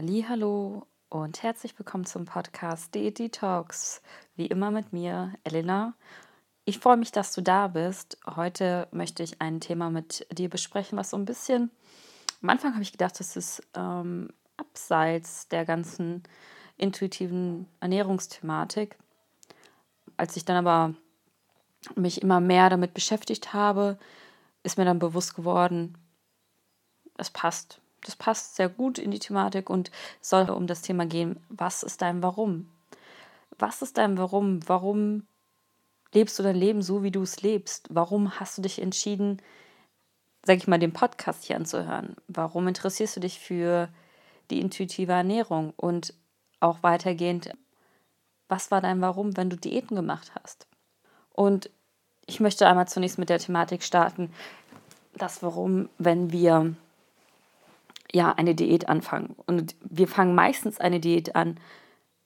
Hallo und herzlich willkommen zum Podcast Diät Detox. Wie immer mit mir, Elena. Ich freue mich, dass du da bist. Heute möchte ich ein Thema mit dir besprechen, was so ein bisschen. Am Anfang habe ich gedacht, das ist ähm, abseits der ganzen intuitiven Ernährungsthematik. Als ich dann aber mich immer mehr damit beschäftigt habe, ist mir dann bewusst geworden, es passt das passt sehr gut in die Thematik und soll um das Thema gehen, was ist dein Warum? Was ist dein Warum? Warum lebst du dein Leben so, wie du es lebst? Warum hast du dich entschieden, sag ich mal, den Podcast hier anzuhören? Warum interessierst du dich für die intuitive Ernährung? Und auch weitergehend, was war dein Warum, wenn du Diäten gemacht hast? Und ich möchte einmal zunächst mit der Thematik starten, das Warum, wenn wir ja, eine Diät anfangen. Und wir fangen meistens eine Diät an,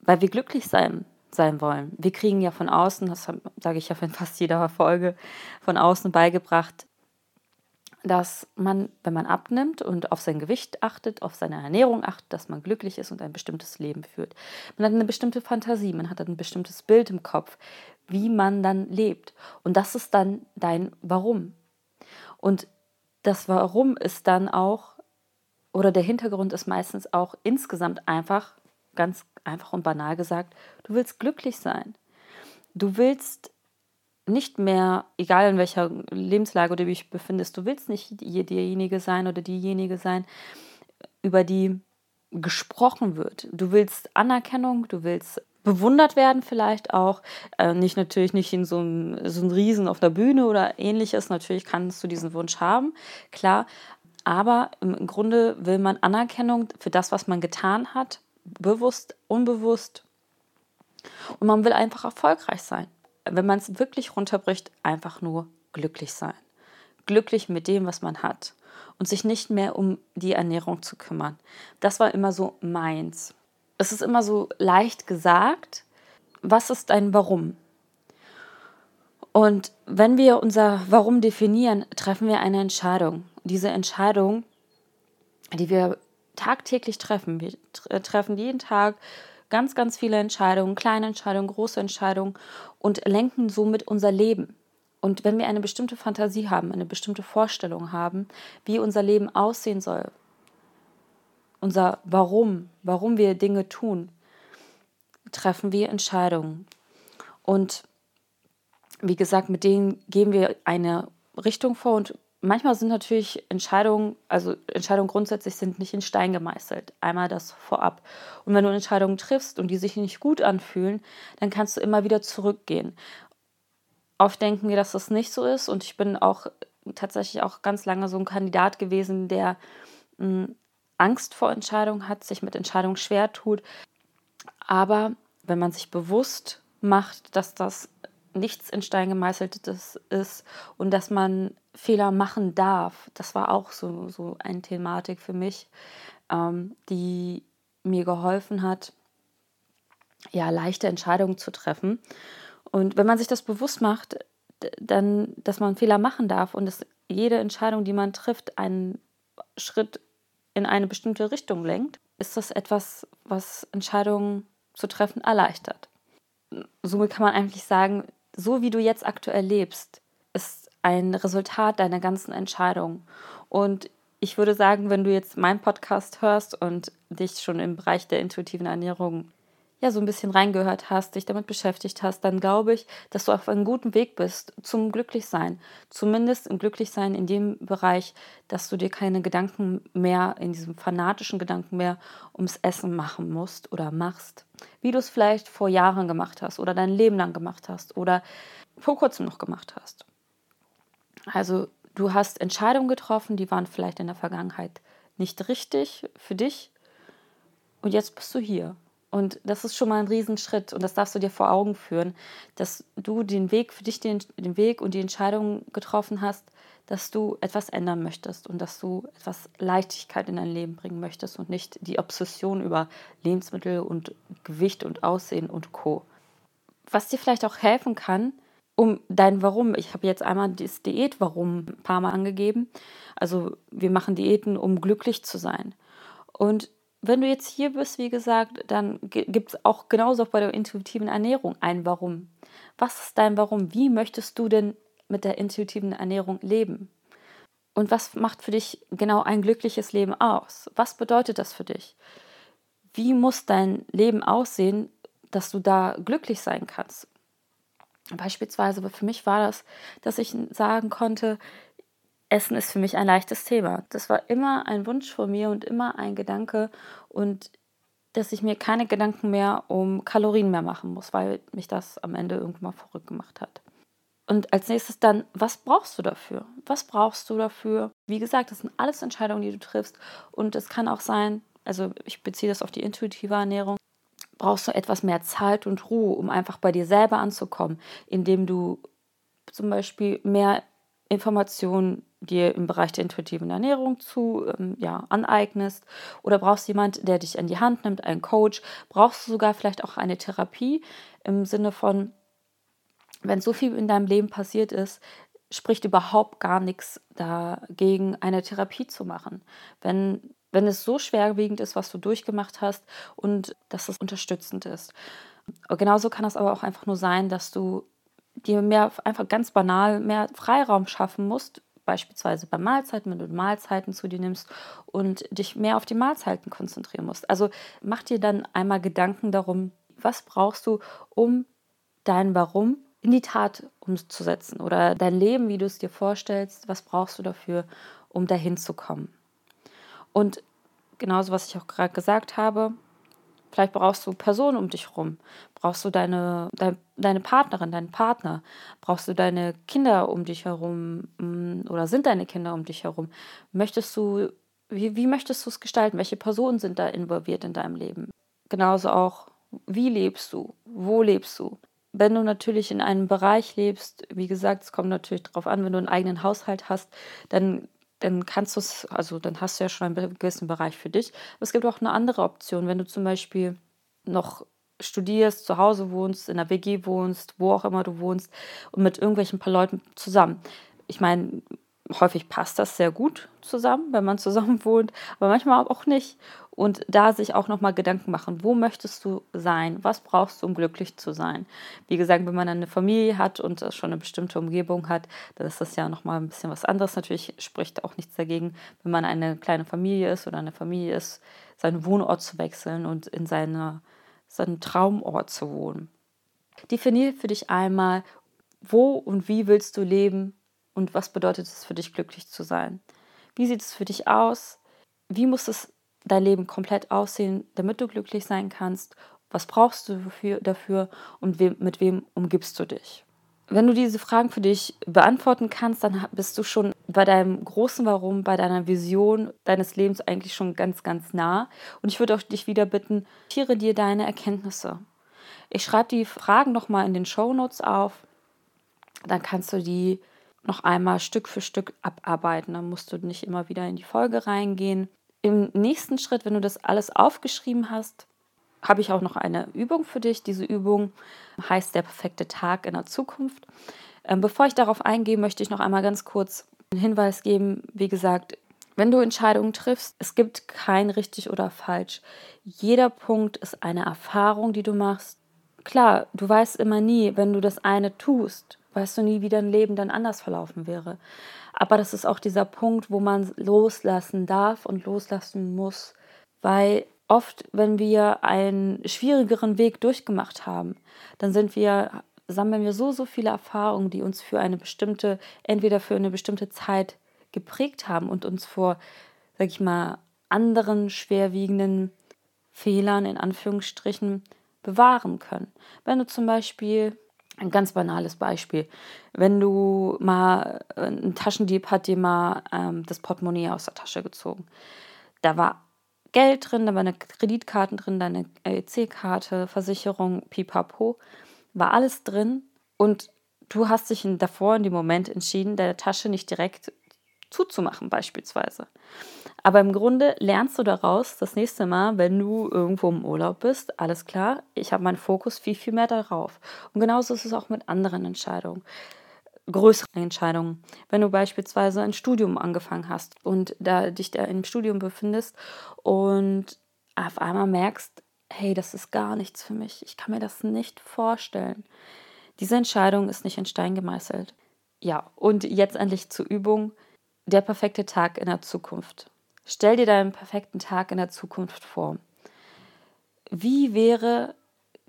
weil wir glücklich sein, sein wollen. Wir kriegen ja von außen, das sage ich ja in fast jeder Folge, von außen beigebracht, dass man, wenn man abnimmt und auf sein Gewicht achtet, auf seine Ernährung achtet, dass man glücklich ist und ein bestimmtes Leben führt. Man hat eine bestimmte Fantasie, man hat ein bestimmtes Bild im Kopf, wie man dann lebt. Und das ist dann dein Warum. Und das Warum ist dann auch oder der Hintergrund ist meistens auch insgesamt einfach, ganz einfach und banal gesagt, du willst glücklich sein. Du willst nicht mehr, egal in welcher Lebenslage du dich befindest, du willst nicht derjenige sein oder diejenige sein, über die gesprochen wird. Du willst Anerkennung, du willst bewundert werden vielleicht auch. Äh, nicht natürlich nicht in so einem, so einem Riesen auf der Bühne oder ähnliches. Natürlich kannst du diesen Wunsch haben, klar. Aber im Grunde will man Anerkennung für das, was man getan hat, bewusst, unbewusst. Und man will einfach erfolgreich sein. Wenn man es wirklich runterbricht, einfach nur glücklich sein. Glücklich mit dem, was man hat. Und sich nicht mehr um die Ernährung zu kümmern. Das war immer so meins. Es ist immer so leicht gesagt. Was ist dein Warum? Und wenn wir unser Warum definieren, treffen wir eine Entscheidung diese Entscheidung, die wir tagtäglich treffen, wir äh, treffen jeden Tag ganz, ganz viele Entscheidungen, kleine Entscheidungen, große Entscheidungen und lenken somit unser Leben. Und wenn wir eine bestimmte Fantasie haben, eine bestimmte Vorstellung haben, wie unser Leben aussehen soll, unser Warum, warum wir Dinge tun, treffen wir Entscheidungen. Und wie gesagt, mit denen geben wir eine Richtung vor und manchmal sind natürlich Entscheidungen, also Entscheidungen grundsätzlich sind nicht in Stein gemeißelt. Einmal das vorab. Und wenn du Entscheidungen triffst und die sich nicht gut anfühlen, dann kannst du immer wieder zurückgehen. Oft denken wir, dass das nicht so ist. Und ich bin auch tatsächlich auch ganz lange so ein Kandidat gewesen, der hm, Angst vor Entscheidungen hat, sich mit Entscheidungen schwer tut. Aber wenn man sich bewusst macht, dass das nichts in Stein gemeißeltes ist und dass man Fehler machen darf. Das war auch so, so eine Thematik für mich, ähm, die mir geholfen hat, ja, leichte Entscheidungen zu treffen. Und wenn man sich das bewusst macht, dann, dass man Fehler machen darf und dass jede Entscheidung, die man trifft, einen Schritt in eine bestimmte Richtung lenkt, ist das etwas, was Entscheidungen zu treffen erleichtert. Somit kann man eigentlich sagen, so wie du jetzt aktuell lebst, ist ein Resultat deiner ganzen Entscheidungen. Und ich würde sagen, wenn du jetzt meinen Podcast hörst und dich schon im Bereich der intuitiven Ernährung ja so ein bisschen reingehört hast, dich damit beschäftigt hast, dann glaube ich, dass du auf einem guten Weg bist zum Glücklichsein. Zumindest im Glücklichsein in dem Bereich, dass du dir keine Gedanken mehr, in diesem fanatischen Gedanken mehr ums Essen machen musst oder machst. Wie du es vielleicht vor Jahren gemacht hast oder dein Leben lang gemacht hast oder vor kurzem noch gemacht hast. Also du hast Entscheidungen getroffen, die waren vielleicht in der Vergangenheit nicht richtig für dich und jetzt bist du hier und das ist schon mal ein Riesenschritt und das darfst du dir vor Augen führen, dass du den Weg für dich, den, den Weg und die Entscheidung getroffen hast, dass du etwas ändern möchtest und dass du etwas Leichtigkeit in dein Leben bringen möchtest und nicht die Obsession über Lebensmittel und Gewicht und Aussehen und Co. Was dir vielleicht auch helfen kann, um dein Warum, ich habe jetzt einmal das Diät-Warum ein paar Mal angegeben. Also wir machen Diäten, um glücklich zu sein. Und wenn du jetzt hier bist, wie gesagt, dann gibt es auch genauso bei der intuitiven Ernährung ein Warum. Was ist dein Warum? Wie möchtest du denn mit der intuitiven Ernährung leben? Und was macht für dich genau ein glückliches Leben aus? Was bedeutet das für dich? Wie muss dein Leben aussehen, dass du da glücklich sein kannst? Beispielsweise für mich war das, dass ich sagen konnte, Essen ist für mich ein leichtes Thema. Das war immer ein Wunsch von mir und immer ein Gedanke und dass ich mir keine Gedanken mehr um Kalorien mehr machen muss, weil mich das am Ende irgendwann mal verrückt gemacht hat. Und als nächstes dann, was brauchst du dafür? Was brauchst du dafür? Wie gesagt, das sind alles Entscheidungen, die du triffst. Und es kann auch sein, also ich beziehe das auf die intuitive Ernährung, brauchst du etwas mehr Zeit und Ruhe, um einfach bei dir selber anzukommen, indem du zum Beispiel mehr Informationen dir im Bereich der intuitiven Ernährung zu ähm, ja, aneignest oder brauchst jemand, der dich an die Hand nimmt, einen Coach, brauchst du sogar vielleicht auch eine Therapie im Sinne von, wenn so viel in deinem Leben passiert ist, spricht überhaupt gar nichts dagegen, eine Therapie zu machen. Wenn, wenn es so schwerwiegend ist, was du durchgemacht hast und dass es unterstützend ist. Genauso kann es aber auch einfach nur sein, dass du dir mehr, einfach ganz banal, mehr Freiraum schaffen musst, beispielsweise bei Mahlzeiten, wenn du Mahlzeiten zu dir nimmst und dich mehr auf die Mahlzeiten konzentrieren musst. Also mach dir dann einmal Gedanken darum, was brauchst du, um dein Warum in die Tat umzusetzen oder dein Leben, wie du es dir vorstellst, was brauchst du dafür, um dahin zu kommen. Und genauso, was ich auch gerade gesagt habe, vielleicht brauchst du Personen um dich herum, brauchst du deine, dein, deine Partnerin, deinen Partner, brauchst du deine Kinder um dich herum mm, oder sind deine Kinder um dich herum. Möchtest du, wie, wie möchtest du es gestalten? Welche Personen sind da involviert in deinem Leben? Genauso auch, wie lebst du? Wo lebst du? wenn du natürlich in einem Bereich lebst, wie gesagt, es kommt natürlich darauf an, wenn du einen eigenen Haushalt hast, dann, dann kannst du es, also dann hast du ja schon einen gewissen Bereich für dich. Aber es gibt auch eine andere Option, wenn du zum Beispiel noch studierst, zu Hause wohnst, in der WG wohnst, wo auch immer du wohnst und mit irgendwelchen paar Leuten zusammen. Ich meine, häufig passt das sehr gut zusammen, wenn man zusammen wohnt, aber manchmal auch nicht. Und da sich auch nochmal Gedanken machen, wo möchtest du sein? Was brauchst du, um glücklich zu sein? Wie gesagt, wenn man eine Familie hat und schon eine bestimmte Umgebung hat, dann ist das ja nochmal ein bisschen was anderes. Natürlich spricht auch nichts dagegen, wenn man eine kleine Familie ist oder eine Familie ist, seinen Wohnort zu wechseln und in seine, seinen Traumort zu wohnen. Definier für dich einmal, wo und wie willst du leben und was bedeutet es für dich, glücklich zu sein? Wie sieht es für dich aus? Wie muss es dein Leben komplett aussehen, damit du glücklich sein kannst? Was brauchst du dafür, und mit wem umgibst du dich? Wenn du diese Fragen für dich beantworten kannst, dann bist du schon bei deinem großen Warum, bei deiner Vision deines Lebens eigentlich schon ganz, ganz nah. Und ich würde auch dich wieder bitten, tiere dir deine Erkenntnisse. Ich schreibe die Fragen nochmal in den Show Notes auf. Dann kannst du die noch einmal Stück für Stück abarbeiten. Dann musst du nicht immer wieder in die Folge reingehen. Im nächsten Schritt, wenn du das alles aufgeschrieben hast, habe ich auch noch eine Übung für dich. Diese Übung heißt der perfekte Tag in der Zukunft. Ähm, bevor ich darauf eingehe, möchte ich noch einmal ganz kurz einen Hinweis geben. Wie gesagt, wenn du Entscheidungen triffst, es gibt kein richtig oder falsch. Jeder Punkt ist eine Erfahrung, die du machst. Klar, du weißt immer nie, wenn du das eine tust, weißt du nie, wie dein Leben dann anders verlaufen wäre. Aber das ist auch dieser Punkt, wo man loslassen darf und loslassen muss, weil oft, wenn wir einen schwierigeren Weg durchgemacht haben, dann sind wir, sammeln wir so, so viele Erfahrungen, die uns für eine bestimmte, entweder für eine bestimmte Zeit geprägt haben und uns vor, sag ich mal, anderen schwerwiegenden Fehlern in Anführungsstrichen bewahren können. Wenn du zum Beispiel ein ganz banales Beispiel. Wenn du mal, äh, ein Taschendieb hat dir mal ähm, das Portemonnaie aus der Tasche gezogen. Da war Geld drin, da war eine Kreditkarte drin, deine EC-Karte, Versicherung, pipapo, war alles drin und du hast dich davor in dem Moment entschieden, deine Tasche nicht direkt zuzumachen beispielsweise. Aber im Grunde lernst du daraus das nächste Mal, wenn du irgendwo im Urlaub bist, alles klar, ich habe meinen Fokus viel, viel mehr darauf. Und genauso ist es auch mit anderen Entscheidungen größeren Entscheidungen. Wenn du beispielsweise ein Studium angefangen hast und da dich da im Studium befindest und auf einmal merkst, hey, das ist gar nichts für mich. Ich kann mir das nicht vorstellen. Diese Entscheidung ist nicht in Stein gemeißelt. Ja, und jetzt endlich zur Übung. Der perfekte Tag in der Zukunft. Stell dir deinen perfekten Tag in der Zukunft vor. Wie wäre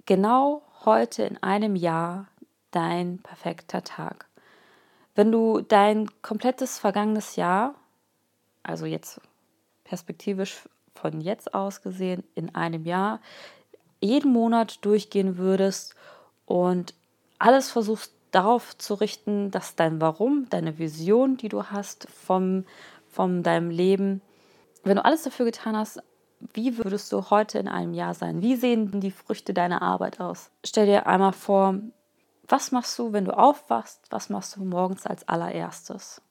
genau heute in einem Jahr dein perfekter Tag? Wenn du dein komplettes vergangenes Jahr, also jetzt perspektivisch von jetzt aus gesehen, in einem Jahr, jeden Monat durchgehen würdest und alles versuchst darauf zu richten, dass dein Warum, deine Vision, die du hast vom, vom deinem Leben, wenn du alles dafür getan hast, wie würdest du heute in einem Jahr sein? Wie sehen die Früchte deiner Arbeit aus? Stell dir einmal vor, was machst du, wenn du aufwachst? Was machst du morgens als allererstes?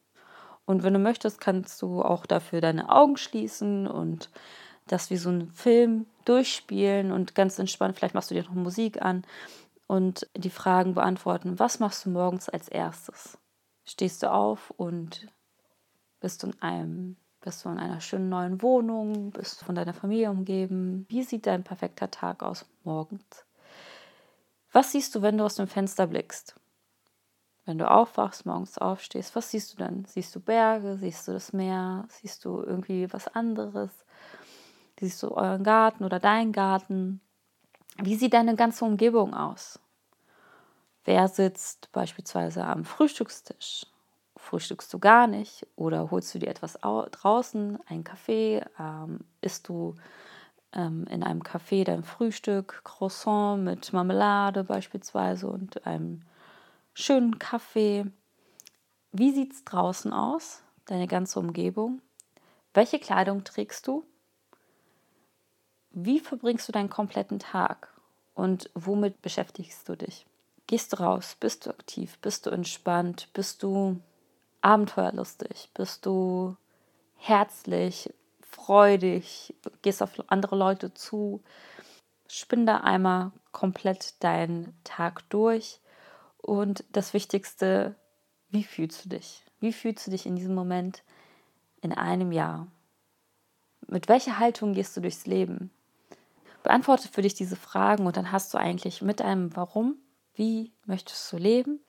Und wenn du möchtest, kannst du auch dafür deine Augen schließen und das wie so ein Film durchspielen und ganz entspannt, vielleicht machst du dir noch Musik an und die Fragen beantworten. Was machst du morgens als erstes? Stehst du auf und bist du in einem bist du in einer schönen neuen Wohnung? Bist du von deiner Familie umgeben? Wie sieht dein perfekter Tag aus morgens? Was siehst du, wenn du aus dem Fenster blickst? Wenn du aufwachst, morgens aufstehst, was siehst du dann? Siehst du Berge? Siehst du das Meer? Siehst du irgendwie was anderes? Siehst du euren Garten oder deinen Garten? Wie sieht deine ganze Umgebung aus? Wer sitzt beispielsweise am Frühstückstisch? Frühstückst du gar nicht oder holst du dir etwas draußen, einen Kaffee? Ähm, isst du ähm, in einem Café dein Frühstück, Croissant mit Marmelade beispielsweise und einem schönen Kaffee? Wie sieht es draußen aus, deine ganze Umgebung? Welche Kleidung trägst du? Wie verbringst du deinen kompletten Tag und womit beschäftigst du dich? Gehst du raus? Bist du aktiv? Bist du entspannt? Bist du abenteuerlustig? Bist du herzlich, freudig? Gehst auf andere Leute zu? Spinn da einmal komplett deinen Tag durch. Und das Wichtigste, wie fühlst du dich? Wie fühlst du dich in diesem Moment in einem Jahr? Mit welcher Haltung gehst du durchs Leben? Beantworte für dich diese Fragen und dann hast du eigentlich mit einem Warum, wie möchtest du leben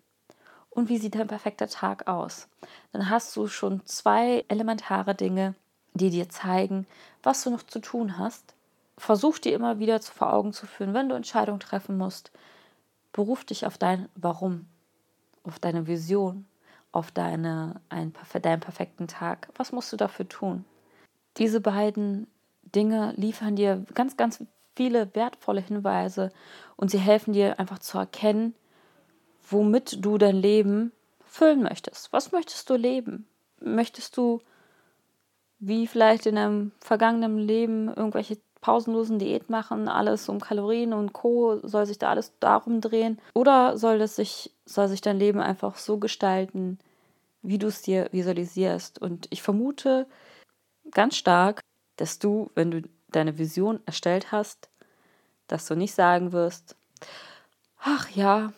und wie sieht dein perfekter Tag aus. Dann hast du schon zwei elementare Dinge, die dir zeigen, was du noch zu tun hast. Versuch dir immer wieder zu vor Augen zu führen, wenn du Entscheidungen treffen musst. Beruf dich auf dein Warum, auf deine Vision, auf deine, ein, deinen perfekten Tag. Was musst du dafür tun? Diese beiden Dinge liefern dir ganz, ganz viele wertvolle Hinweise und sie helfen dir einfach zu erkennen, womit du dein Leben füllen möchtest. Was möchtest du leben? Möchtest du, wie vielleicht in einem vergangenen Leben, irgendwelche pausenlosen Diät machen, alles um Kalorien und Co. Soll sich da alles darum drehen? Oder soll es sich, soll sich dein Leben einfach so gestalten, wie du es dir visualisierst? Und ich vermute ganz stark, dass du, wenn du deine Vision erstellt hast, dass du nicht sagen wirst, ach ja,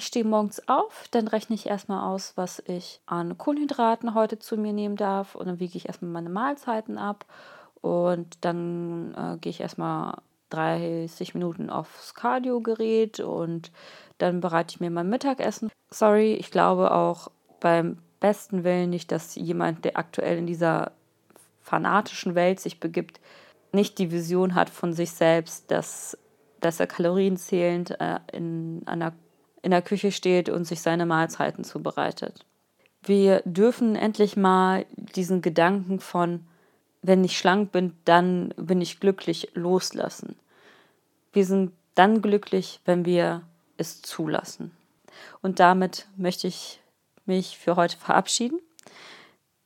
ich stehe morgens auf, dann rechne ich erstmal aus, was ich an Kohlenhydraten heute zu mir nehmen darf. Und dann wiege ich erstmal meine Mahlzeiten ab. Und dann äh, gehe ich erstmal 30 Minuten aufs Cardio-Gerät. Und dann bereite ich mir mein Mittagessen. Sorry, ich glaube auch beim besten Willen nicht, dass jemand, der aktuell in dieser fanatischen Welt sich begibt, nicht die Vision hat von sich selbst, dass, dass er kalorienzählend äh, in, einer, in der Küche steht und sich seine Mahlzeiten zubereitet. Wir dürfen endlich mal diesen Gedanken von, wenn ich schlank bin, dann bin ich glücklich, loslassen. Wir sind dann glücklich, wenn wir es zulassen. Und damit möchte ich mich für heute verabschieden.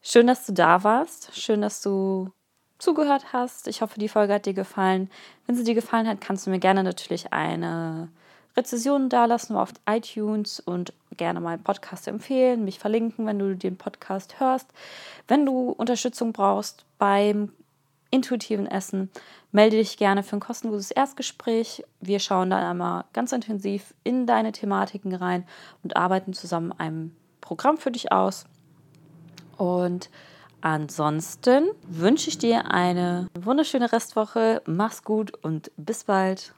Schön, dass du da warst. Schön, dass du zugehört hast. Ich hoffe, die Folge hat dir gefallen. Wenn sie dir gefallen hat, kannst du mir gerne natürlich eine Rezession dalassen auf iTunes und gerne meinen Podcast empfehlen, mich verlinken, wenn du den Podcast hörst. Wenn du Unterstützung brauchst beim intuitiven Essen, melde dich gerne für ein kostenloses Erstgespräch. Wir schauen dann einmal ganz intensiv in deine Thematiken rein und arbeiten zusammen ein Programm für dich aus. Und Ansonsten wünsche ich dir eine wunderschöne Restwoche. Mach's gut und bis bald.